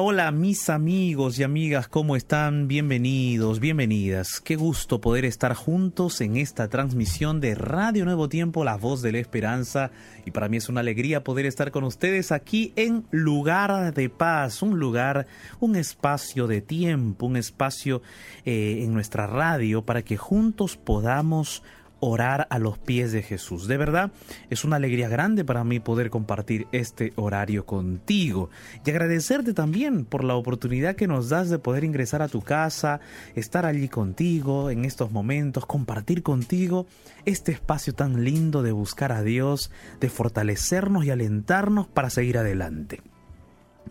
Hola, mis amigos y amigas, ¿cómo están? Bienvenidos, bienvenidas. Qué gusto poder estar juntos en esta transmisión de Radio Nuevo Tiempo, La Voz de la Esperanza. Y para mí es una alegría poder estar con ustedes aquí en Lugar de Paz, un lugar, un espacio de tiempo, un espacio eh, en nuestra radio para que juntos podamos orar a los pies de Jesús. De verdad, es una alegría grande para mí poder compartir este horario contigo y agradecerte también por la oportunidad que nos das de poder ingresar a tu casa, estar allí contigo en estos momentos, compartir contigo este espacio tan lindo de buscar a Dios, de fortalecernos y alentarnos para seguir adelante.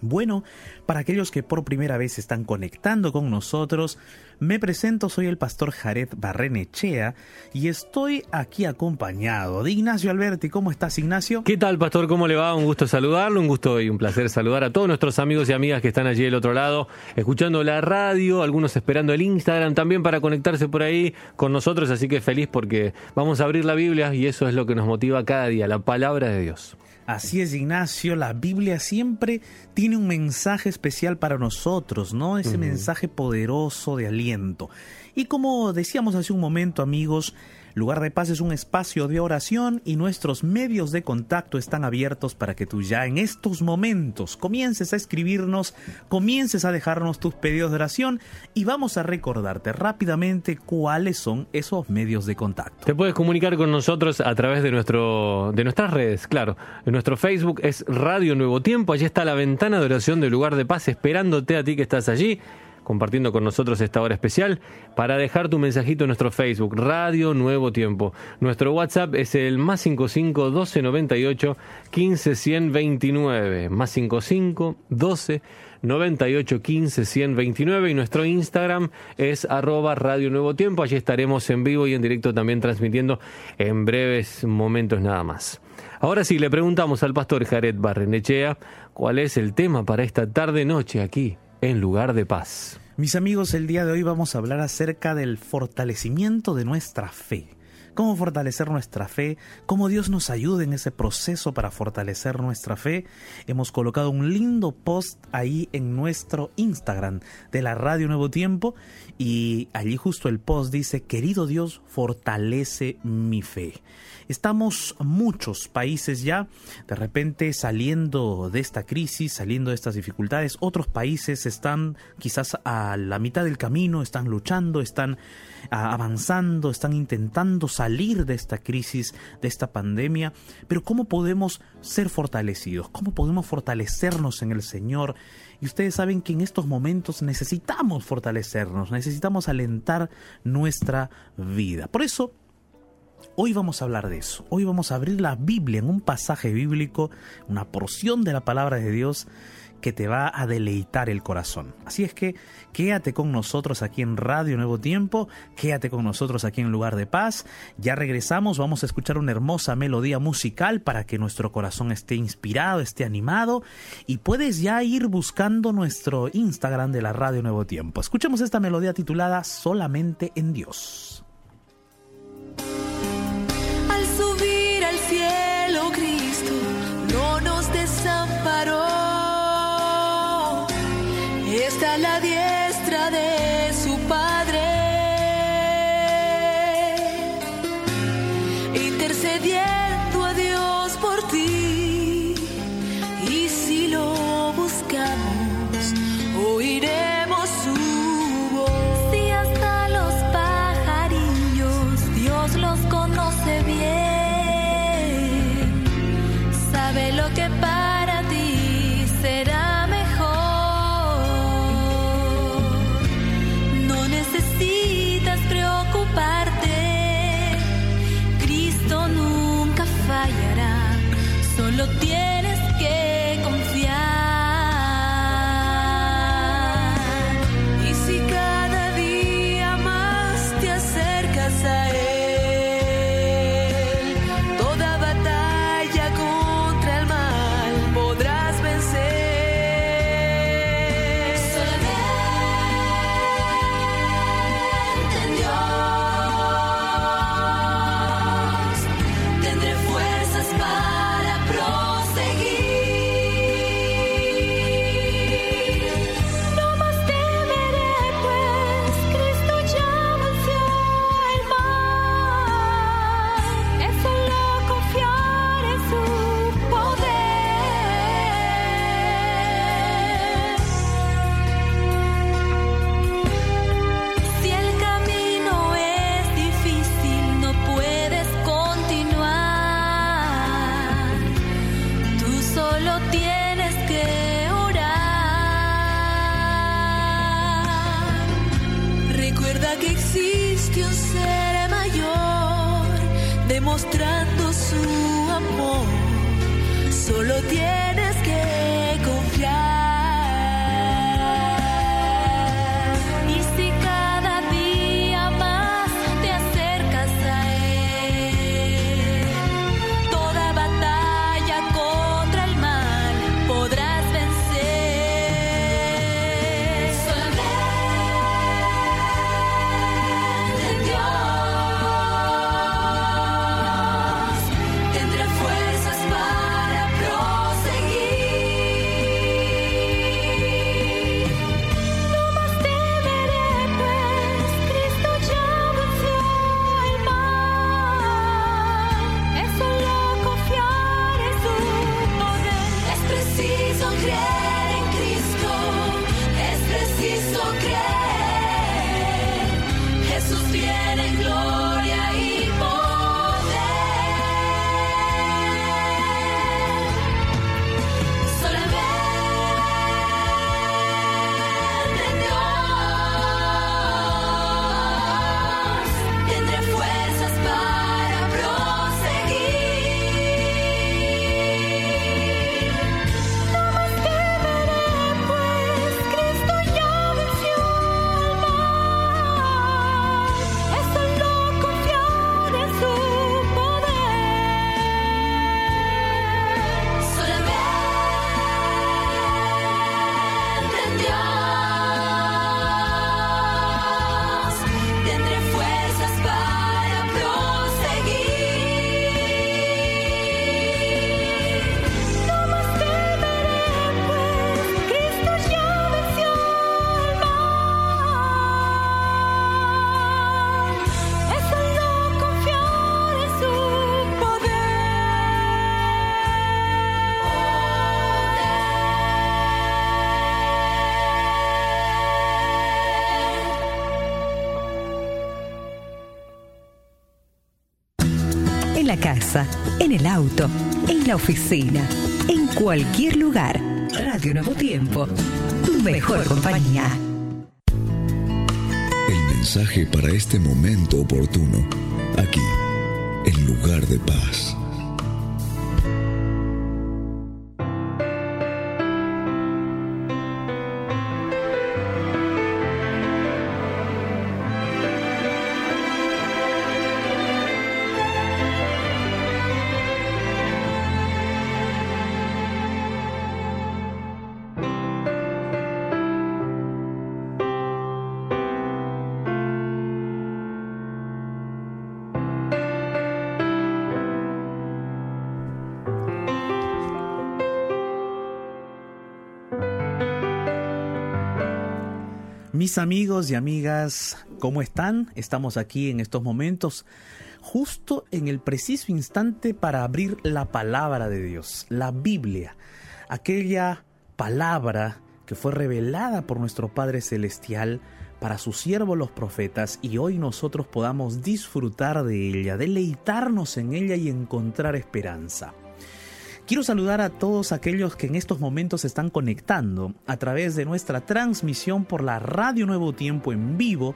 Bueno, para aquellos que por primera vez están conectando con nosotros, me presento, soy el pastor Jared Barrenechea y estoy aquí acompañado de Ignacio Alberti. ¿Cómo estás, Ignacio? ¿Qué tal, pastor? ¿Cómo le va? Un gusto saludarlo, un gusto y un placer saludar a todos nuestros amigos y amigas que están allí del otro lado, escuchando la radio, algunos esperando el Instagram también para conectarse por ahí con nosotros, así que feliz porque vamos a abrir la Biblia y eso es lo que nos motiva cada día, la palabra de Dios. Así es, Ignacio, la Biblia siempre tiene un mensaje especial para nosotros, ¿no? Ese mensaje poderoso de aliento. Y como decíamos hace un momento, amigos, Lugar de Paz es un espacio de oración y nuestros medios de contacto están abiertos para que tú ya en estos momentos comiences a escribirnos, comiences a dejarnos tus pedidos de oración y vamos a recordarte rápidamente cuáles son esos medios de contacto. Te puedes comunicar con nosotros a través de nuestro de nuestras redes, claro. En nuestro Facebook es Radio Nuevo Tiempo, allí está la ventana de oración del Lugar de Paz esperándote a ti que estás allí compartiendo con nosotros esta hora especial, para dejar tu mensajito en nuestro Facebook, Radio Nuevo Tiempo. Nuestro WhatsApp es el más 55 1298 15 129, más 55 12 98 15 129 y nuestro Instagram es arroba Radio Nuevo Tiempo. Allí estaremos en vivo y en directo también transmitiendo en breves momentos nada más. Ahora sí, le preguntamos al pastor Jared Barrenechea cuál es el tema para esta tarde-noche aquí en lugar de paz. Mis amigos, el día de hoy vamos a hablar acerca del fortalecimiento de nuestra fe. Cómo fortalecer nuestra fe, cómo Dios nos ayuda en ese proceso para fortalecer nuestra fe. Hemos colocado un lindo post ahí en nuestro Instagram de la Radio Nuevo Tiempo y allí justo el post dice, querido Dios, fortalece mi fe. Estamos muchos países ya de repente saliendo de esta crisis, saliendo de estas dificultades. Otros países están quizás a la mitad del camino, están luchando, están ah, avanzando, están intentando salir de esta crisis, de esta pandemia. Pero ¿cómo podemos ser fortalecidos? ¿Cómo podemos fortalecernos en el Señor? Y ustedes saben que en estos momentos necesitamos fortalecernos, necesitamos alentar nuestra vida. Por eso, Hoy vamos a hablar de eso. Hoy vamos a abrir la Biblia en un pasaje bíblico, una porción de la palabra de Dios que te va a deleitar el corazón. Así es que quédate con nosotros aquí en Radio Nuevo Tiempo, quédate con nosotros aquí en Lugar de Paz. Ya regresamos, vamos a escuchar una hermosa melodía musical para que nuestro corazón esté inspirado, esté animado y puedes ya ir buscando nuestro Instagram de la Radio Nuevo Tiempo. Escuchemos esta melodía titulada Solamente en Dios. Está la diestra de demostrando su amor. Solo tienes que confiar. Casa, en el auto, en la oficina, en cualquier lugar. Radio Nuevo Tiempo, tu mejor compañía. El mensaje para este momento oportuno, aquí, en lugar de paz. Mis amigos y amigas, ¿cómo están? Estamos aquí en estos momentos, justo en el preciso instante para abrir la palabra de Dios, la Biblia, aquella palabra que fue revelada por nuestro Padre Celestial para sus siervos los profetas y hoy nosotros podamos disfrutar de ella, deleitarnos en ella y encontrar esperanza. Quiero saludar a todos aquellos que en estos momentos se están conectando a través de nuestra transmisión por la Radio Nuevo Tiempo en vivo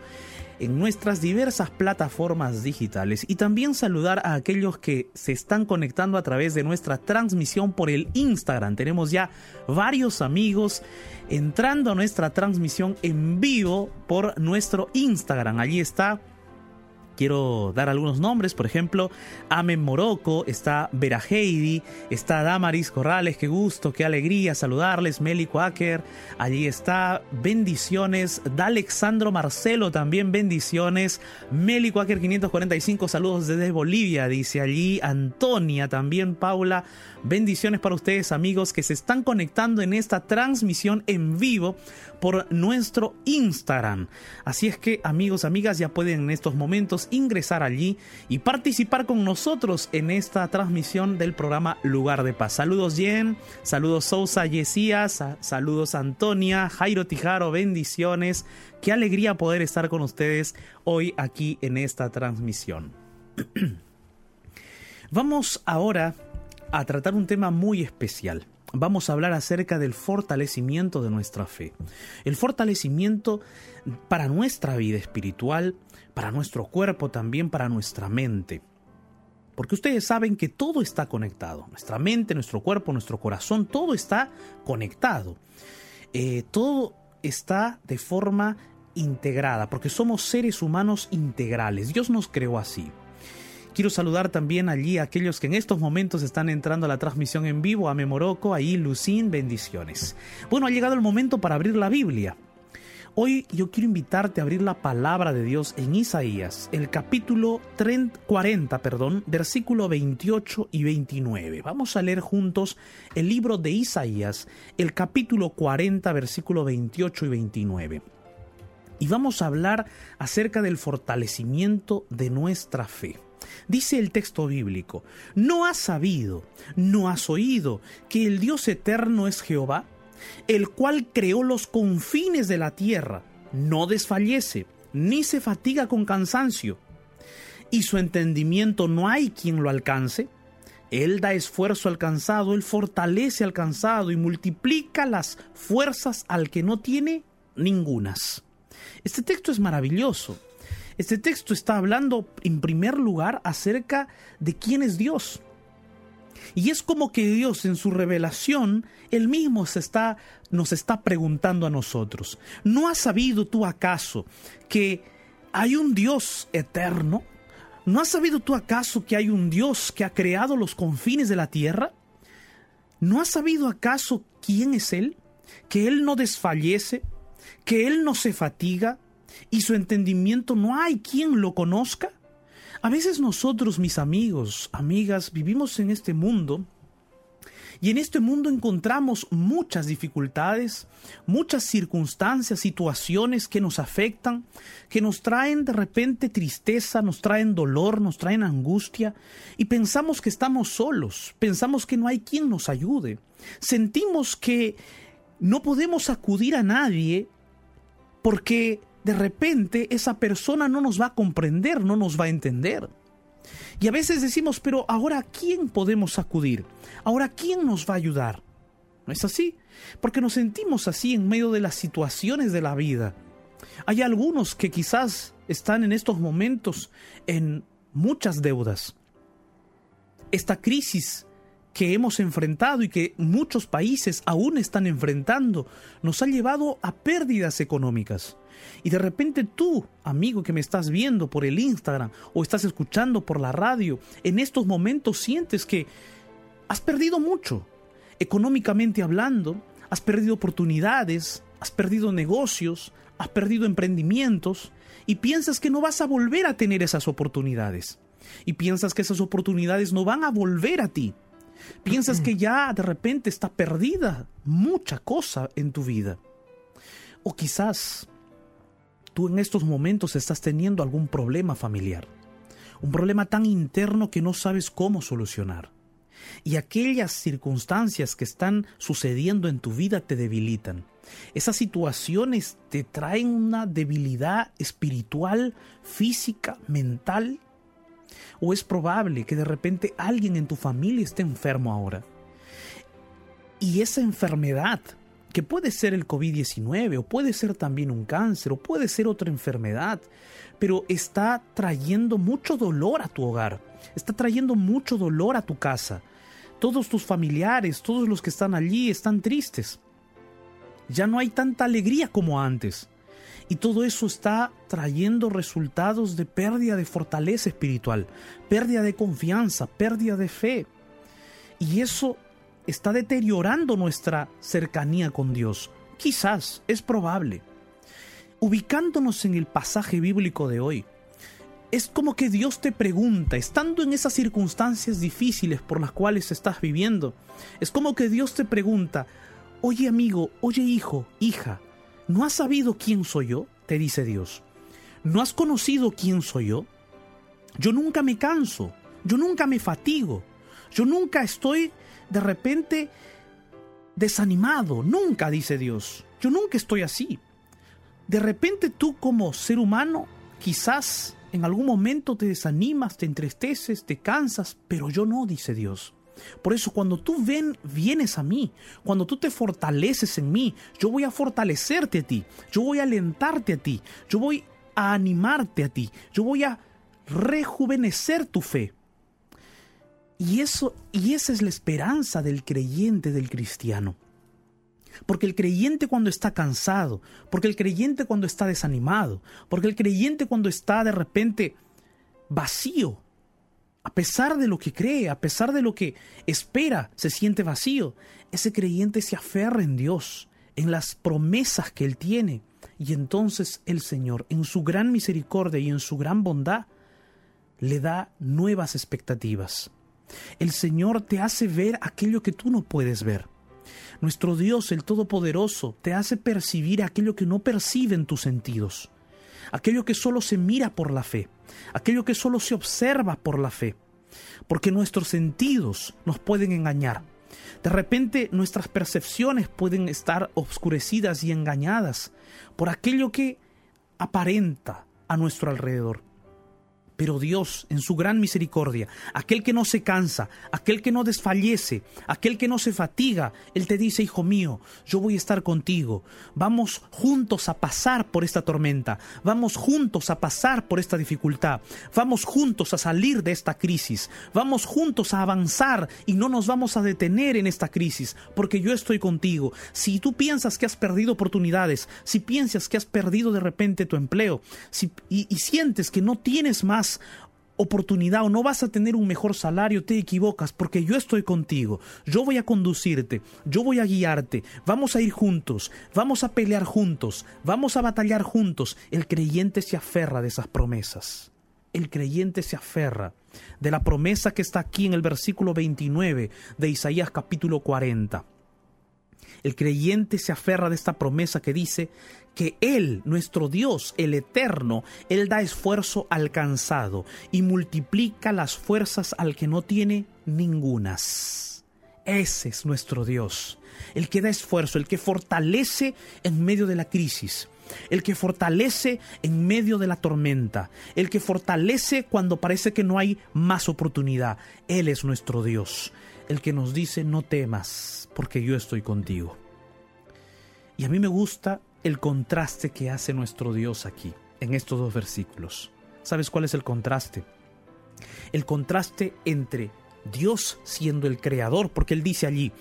en nuestras diversas plataformas digitales y también saludar a aquellos que se están conectando a través de nuestra transmisión por el Instagram. Tenemos ya varios amigos entrando a nuestra transmisión en vivo por nuestro Instagram. Allí está quiero dar algunos nombres, por ejemplo, Amen Morocco, está Vera Heidi, está Damaris Corrales, qué gusto, qué alegría saludarles, Meli Quaker, allí está, bendiciones, da Alexandro Marcelo también bendiciones, Meli Quaker 545, saludos desde Bolivia, dice allí, Antonia también, Paula, bendiciones para ustedes amigos que se están conectando en esta transmisión en vivo por nuestro Instagram. Así es que amigos, amigas, ya pueden en estos momentos ingresar allí y participar con nosotros en esta transmisión del programa Lugar de Paz. Saludos Jen, saludos Sousa Yesías, saludos Antonia, Jairo Tijaro, bendiciones. Qué alegría poder estar con ustedes hoy aquí en esta transmisión. Vamos ahora a tratar un tema muy especial. Vamos a hablar acerca del fortalecimiento de nuestra fe. El fortalecimiento para nuestra vida espiritual, para nuestro cuerpo también, para nuestra mente. Porque ustedes saben que todo está conectado. Nuestra mente, nuestro cuerpo, nuestro corazón, todo está conectado. Eh, todo está de forma integrada, porque somos seres humanos integrales. Dios nos creó así. Quiero saludar también allí a aquellos que en estos momentos están entrando a la transmisión en vivo, a Memoroco, ahí Lucín, bendiciones. Bueno, ha llegado el momento para abrir la Biblia. Hoy yo quiero invitarte a abrir la palabra de Dios en Isaías, el capítulo 30, 40, perdón, versículo 28 y 29. Vamos a leer juntos el libro de Isaías, el capítulo 40, versículo 28 y 29. Y vamos a hablar acerca del fortalecimiento de nuestra fe. Dice el texto bíblico, ¿no has sabido, no has oído que el Dios eterno es Jehová, el cual creó los confines de la tierra, no desfallece, ni se fatiga con cansancio, y su entendimiento no hay quien lo alcance? Él da esfuerzo al cansado, Él fortalece al cansado y multiplica las fuerzas al que no tiene ningunas. Este texto es maravilloso. Este texto está hablando en primer lugar acerca de quién es Dios. Y es como que Dios en su revelación, él mismo se está, nos está preguntando a nosotros, ¿no has sabido tú acaso que hay un Dios eterno? ¿No has sabido tú acaso que hay un Dios que ha creado los confines de la tierra? ¿No has sabido acaso quién es Él? Que Él no desfallece, que Él no se fatiga, y su entendimiento no hay quien lo conozca? A veces nosotros, mis amigos, amigas, vivimos en este mundo y en este mundo encontramos muchas dificultades, muchas circunstancias, situaciones que nos afectan, que nos traen de repente tristeza, nos traen dolor, nos traen angustia y pensamos que estamos solos, pensamos que no hay quien nos ayude, sentimos que no podemos acudir a nadie porque de repente esa persona no nos va a comprender, no nos va a entender. Y a veces decimos, pero ahora ¿a quién podemos acudir? Ahora ¿quién nos va a ayudar? ¿No es así? Porque nos sentimos así en medio de las situaciones de la vida. Hay algunos que quizás están en estos momentos en muchas deudas. Esta crisis que hemos enfrentado y que muchos países aún están enfrentando nos ha llevado a pérdidas económicas. Y de repente tú, amigo que me estás viendo por el Instagram o estás escuchando por la radio, en estos momentos sientes que has perdido mucho. Económicamente hablando, has perdido oportunidades, has perdido negocios, has perdido emprendimientos y piensas que no vas a volver a tener esas oportunidades. Y piensas que esas oportunidades no van a volver a ti. Piensas que ya de repente está perdida mucha cosa en tu vida. O quizás tú en estos momentos estás teniendo algún problema familiar, un problema tan interno que no sabes cómo solucionar. Y aquellas circunstancias que están sucediendo en tu vida te debilitan. Esas situaciones te traen una debilidad espiritual, física, mental. O es probable que de repente alguien en tu familia esté enfermo ahora. Y esa enfermedad que puede ser el COVID-19 o puede ser también un cáncer o puede ser otra enfermedad, pero está trayendo mucho dolor a tu hogar, está trayendo mucho dolor a tu casa. Todos tus familiares, todos los que están allí están tristes. Ya no hay tanta alegría como antes. Y todo eso está trayendo resultados de pérdida de fortaleza espiritual, pérdida de confianza, pérdida de fe. Y eso está deteriorando nuestra cercanía con Dios. Quizás, es probable. Ubicándonos en el pasaje bíblico de hoy, es como que Dios te pregunta, estando en esas circunstancias difíciles por las cuales estás viviendo, es como que Dios te pregunta, oye amigo, oye hijo, hija, ¿no has sabido quién soy yo? te dice Dios. ¿No has conocido quién soy yo? Yo nunca me canso, yo nunca me fatigo, yo nunca estoy de repente desanimado. Nunca, dice Dios. Yo nunca estoy así. De repente tú como ser humano quizás en algún momento te desanimas, te entristeces, te cansas, pero yo no, dice Dios. Por eso cuando tú ven, vienes a mí, cuando tú te fortaleces en mí, yo voy a fortalecerte a ti, yo voy a alentarte a ti, yo voy a animarte a ti, yo voy a rejuvenecer tu fe. Y eso y esa es la esperanza del creyente del cristiano. Porque el creyente cuando está cansado, porque el creyente cuando está desanimado, porque el creyente cuando está de repente vacío, a pesar de lo que cree, a pesar de lo que espera, se siente vacío, ese creyente se aferra en Dios, en las promesas que Él tiene. Y entonces el Señor, en su gran misericordia y en su gran bondad, le da nuevas expectativas. El Señor te hace ver aquello que tú no puedes ver. Nuestro Dios, el Todopoderoso, te hace percibir aquello que no perciben tus sentidos, aquello que solo se mira por la fe, aquello que solo se observa por la fe, porque nuestros sentidos nos pueden engañar. De repente nuestras percepciones pueden estar obscurecidas y engañadas por aquello que aparenta a nuestro alrededor. Pero Dios, en su gran misericordia, aquel que no se cansa, aquel que no desfallece, aquel que no se fatiga, Él te dice, hijo mío, yo voy a estar contigo. Vamos juntos a pasar por esta tormenta, vamos juntos a pasar por esta dificultad, vamos juntos a salir de esta crisis, vamos juntos a avanzar y no nos vamos a detener en esta crisis, porque yo estoy contigo. Si tú piensas que has perdido oportunidades, si piensas que has perdido de repente tu empleo, si, y, y sientes que no tienes más oportunidad o no vas a tener un mejor salario, te equivocas porque yo estoy contigo, yo voy a conducirte, yo voy a guiarte, vamos a ir juntos, vamos a pelear juntos, vamos a batallar juntos. El creyente se aferra de esas promesas. El creyente se aferra de la promesa que está aquí en el versículo 29 de Isaías capítulo 40. El creyente se aferra de esta promesa que dice que Él, nuestro Dios, el Eterno, Él da esfuerzo al cansado y multiplica las fuerzas al que no tiene ningunas. Ese es nuestro Dios, el que da esfuerzo, el que fortalece en medio de la crisis, el que fortalece en medio de la tormenta, el que fortalece cuando parece que no hay más oportunidad. Él es nuestro Dios, el que nos dice no temas, porque yo estoy contigo. Y a mí me gusta el contraste que hace nuestro Dios aquí, en estos dos versículos. ¿Sabes cuál es el contraste? El contraste entre Dios siendo el creador, porque Él dice allí,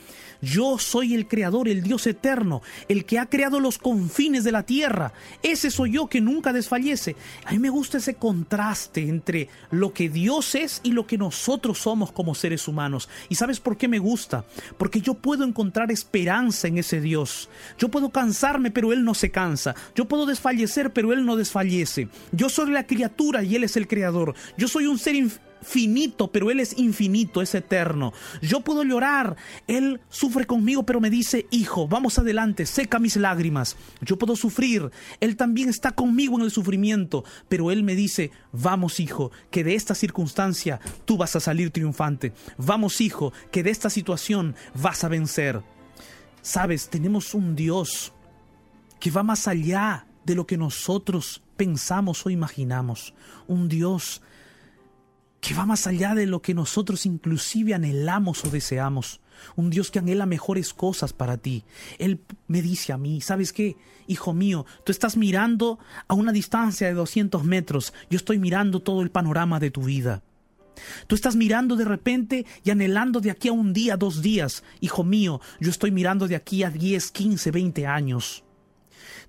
yo soy el creador, el Dios eterno, el que ha creado los confines de la tierra. Ese soy yo que nunca desfallece. A mí me gusta ese contraste entre lo que Dios es y lo que nosotros somos como seres humanos. ¿Y sabes por qué me gusta? Porque yo puedo encontrar esperanza en ese Dios. Yo puedo cansarme, pero Él no se cansa. Yo puedo desfallecer, pero Él no desfallece. Yo soy la criatura y Él es el creador. Yo soy un ser finito, pero Él es infinito, es eterno. Yo puedo llorar, Él sufre conmigo, pero me dice, hijo, vamos adelante, seca mis lágrimas. Yo puedo sufrir, Él también está conmigo en el sufrimiento, pero Él me dice, vamos hijo, que de esta circunstancia tú vas a salir triunfante. Vamos hijo, que de esta situación vas a vencer. Sabes, tenemos un Dios que va más allá de lo que nosotros pensamos o imaginamos. Un Dios que va más allá de lo que nosotros inclusive anhelamos o deseamos. Un Dios que anhela mejores cosas para ti. Él me dice a mí, ¿sabes qué? Hijo mío, tú estás mirando a una distancia de 200 metros, yo estoy mirando todo el panorama de tu vida. Tú estás mirando de repente y anhelando de aquí a un día, dos días. Hijo mío, yo estoy mirando de aquí a 10, 15, 20 años.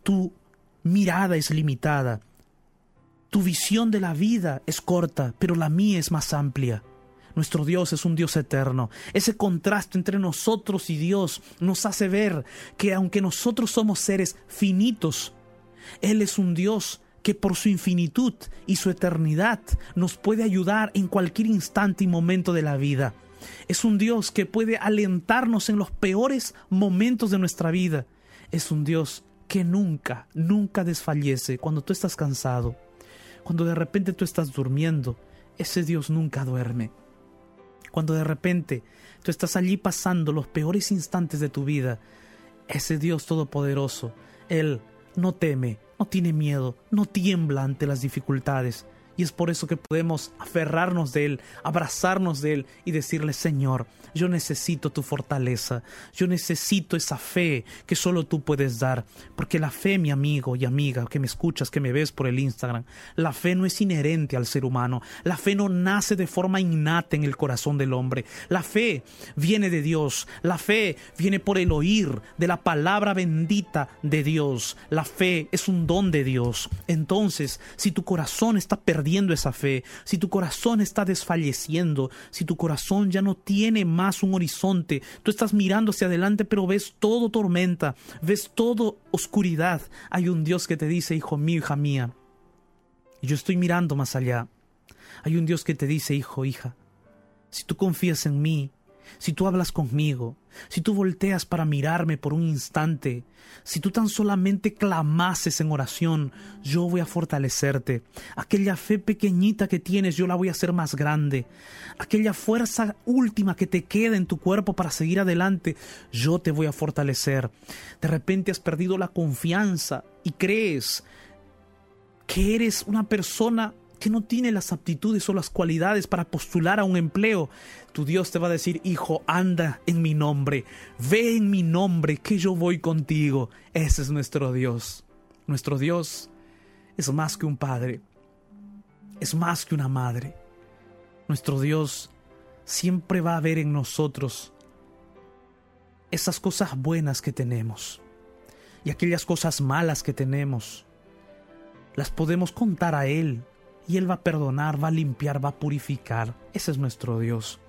Tu mirada es limitada. Tu visión de la vida es corta, pero la mía es más amplia. Nuestro Dios es un Dios eterno. Ese contraste entre nosotros y Dios nos hace ver que aunque nosotros somos seres finitos, Él es un Dios que por su infinitud y su eternidad nos puede ayudar en cualquier instante y momento de la vida. Es un Dios que puede alentarnos en los peores momentos de nuestra vida. Es un Dios que nunca, nunca desfallece cuando tú estás cansado cuando de repente tú estás durmiendo, ese Dios nunca duerme. Cuando de repente tú estás allí pasando los peores instantes de tu vida, ese Dios todopoderoso, Él no teme, no tiene miedo, no tiembla ante las dificultades. Y es por eso que podemos aferrarnos de Él, abrazarnos de Él y decirle, Señor, yo necesito tu fortaleza, yo necesito esa fe que solo tú puedes dar, porque la fe, mi amigo y amiga, que me escuchas, que me ves por el Instagram, la fe no es inherente al ser humano, la fe no nace de forma innata en el corazón del hombre, la fe viene de Dios, la fe viene por el oír de la palabra bendita de Dios, la fe es un don de Dios. Entonces, si tu corazón está perdiendo esa fe, si tu corazón está desfalleciendo, si tu corazón ya no tiene más un horizonte, tú estás mirando hacia adelante pero ves todo tormenta, ves todo oscuridad, hay un Dios que te dice, hijo mío, hija mía, yo estoy mirando más allá. Hay un Dios que te dice, hijo, hija, si tú confías en mí, si tú hablas conmigo, si tú volteas para mirarme por un instante, si tú tan solamente clamases en oración, yo voy a fortalecerte. Aquella fe pequeñita que tienes, yo la voy a hacer más grande. Aquella fuerza última que te queda en tu cuerpo para seguir adelante, yo te voy a fortalecer. De repente has perdido la confianza y crees que eres una persona que no tiene las aptitudes o las cualidades para postular a un empleo, tu Dios te va a decir, hijo, anda en mi nombre, ve en mi nombre, que yo voy contigo. Ese es nuestro Dios. Nuestro Dios es más que un padre, es más que una madre. Nuestro Dios siempre va a ver en nosotros esas cosas buenas que tenemos y aquellas cosas malas que tenemos. Las podemos contar a Él y Él va a perdonar, va a limpiar, va a purificar. Ese es nuestro Dios,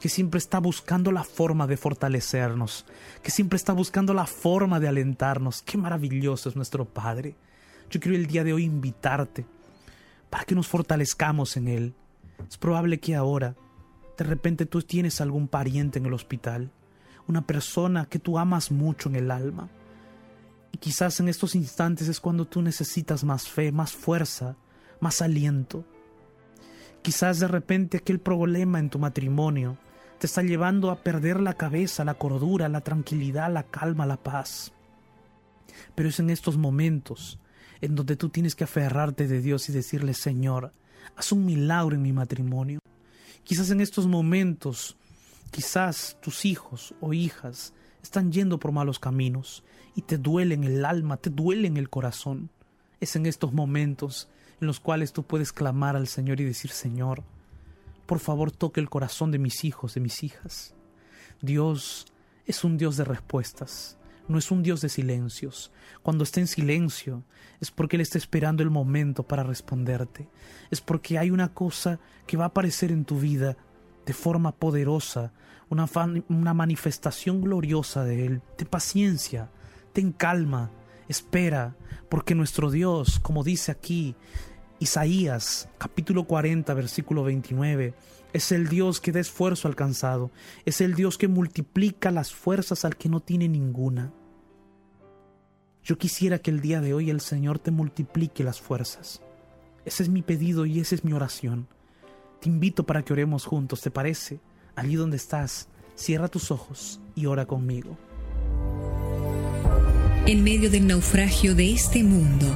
que siempre está buscando la forma de fortalecernos, que siempre está buscando la forma de alentarnos. Qué maravilloso es nuestro Padre. Yo quiero el día de hoy invitarte para que nos fortalezcamos en Él. Es probable que ahora, de repente tú tienes algún pariente en el hospital, una persona que tú amas mucho en el alma. Y quizás en estos instantes es cuando tú necesitas más fe, más fuerza, más aliento. Quizás de repente aquel problema en tu matrimonio te está llevando a perder la cabeza, la cordura, la tranquilidad, la calma, la paz. Pero es en estos momentos en donde tú tienes que aferrarte de Dios y decirle, Señor, haz un milagro en mi matrimonio. Quizás en estos momentos, quizás tus hijos o hijas están yendo por malos caminos y te duele en el alma, te duele en el corazón. Es en estos momentos en los cuales tú puedes clamar al Señor y decir, Señor, por favor toque el corazón de mis hijos, de mis hijas. Dios es un Dios de respuestas, no es un Dios de silencios. Cuando está en silencio es porque Él está esperando el momento para responderte. Es porque hay una cosa que va a aparecer en tu vida de forma poderosa, una, una manifestación gloriosa de Él. Ten paciencia, ten calma, espera, porque nuestro Dios, como dice aquí Isaías capítulo 40 versículo 29, es el Dios que da esfuerzo alcanzado, es el Dios que multiplica las fuerzas al que no tiene ninguna. Yo quisiera que el día de hoy el Señor te multiplique las fuerzas. Ese es mi pedido y esa es mi oración. Te invito para que oremos juntos, ¿te parece? Allí donde estás, cierra tus ojos y ora conmigo. En medio del naufragio de este mundo,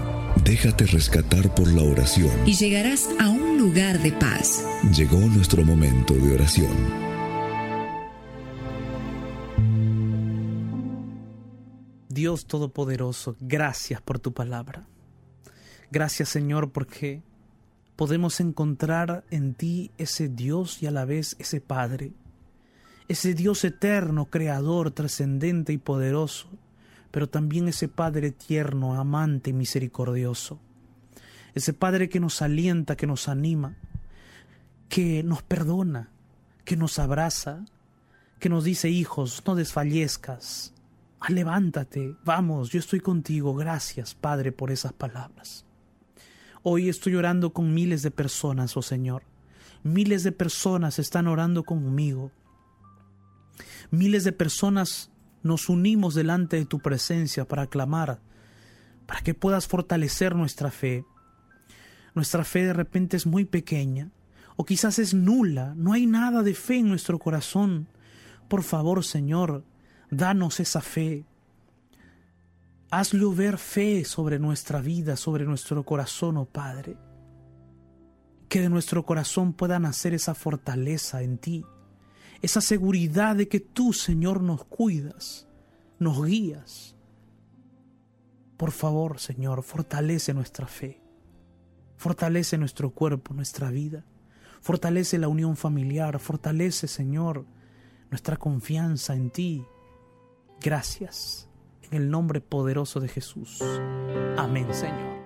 Déjate rescatar por la oración. y llegarás a un lugar de paz. Llegó nuestro momento de oración. Dios Todopoderoso, gracias por tu palabra. Gracias Señor porque podemos encontrar en ti ese Dios y a la vez ese Padre. Ese Dios eterno, creador, trascendente y poderoso, pero también ese Padre tierno, amante y misericordioso. Ese Padre que nos alienta, que nos anima, que nos perdona, que nos abraza, que nos dice, hijos, no desfallezcas, Ah, levántate, vamos, yo estoy contigo, gracias, Padre, por esas palabras. Hoy estoy orando con miles de personas, oh Señor. Miles de personas están orando conmigo. Miles de personas nos unimos delante de tu presencia para clamar, para que puedas fortalecer nuestra fe. Nuestra fe de repente es muy pequeña, o quizás es nula, no hay nada de fe en nuestro corazón. Por favor, Señor, danos esa fe. Haz llover fe sobre nuestra vida, sobre nuestro corazón, oh Padre. que de nuestro corazón pueda nacer esa fortaleza en ti, esa seguridad de que tú, Señor, nos cuidas, nos guías. Por favor, Señor, fortalece nuestra fe, fortalece nuestro cuerpo, nuestra vida, fortalece la unión familiar, fortalece, Señor, nuestra confianza en ti. Gracias, en el nombre poderoso de Jesús. Amén, Señor.